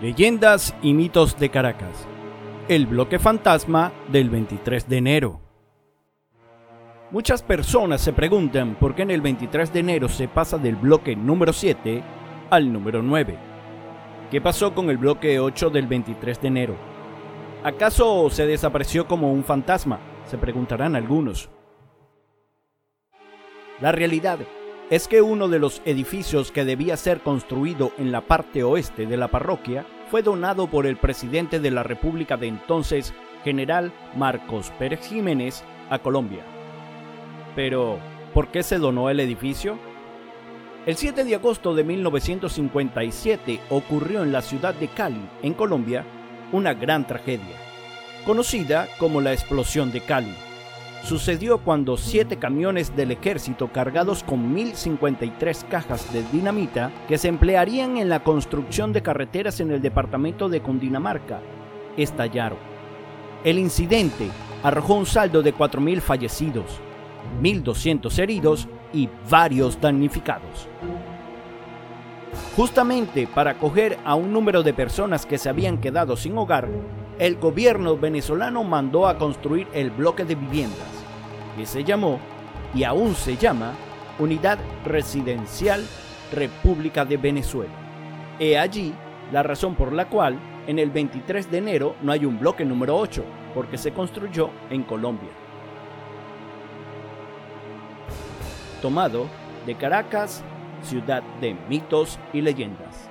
Leyendas y mitos de Caracas. El bloque fantasma del 23 de enero. Muchas personas se preguntan por qué en el 23 de enero se pasa del bloque número 7 al número 9. ¿Qué pasó con el bloque 8 del 23 de enero? ¿Acaso se desapareció como un fantasma? Se preguntarán algunos. La realidad es que uno de los edificios que debía ser construido en la parte oeste de la parroquia fue donado por el presidente de la República de entonces, general Marcos Pérez Jiménez, a Colombia. Pero, ¿por qué se donó el edificio? El 7 de agosto de 1957 ocurrió en la ciudad de Cali, en Colombia, una gran tragedia, conocida como la explosión de Cali sucedió cuando siete camiones del ejército cargados con 1.053 cajas de dinamita que se emplearían en la construcción de carreteras en el departamento de Cundinamarca estallaron. El incidente arrojó un saldo de 4.000 fallecidos, 1.200 heridos y varios damnificados. Justamente para acoger a un número de personas que se habían quedado sin hogar, el gobierno venezolano mandó a construir el bloque de viviendas, que se llamó y aún se llama Unidad Residencial República de Venezuela. He allí la razón por la cual en el 23 de enero no hay un bloque número 8, porque se construyó en Colombia. Tomado de Caracas, ciudad de mitos y leyendas.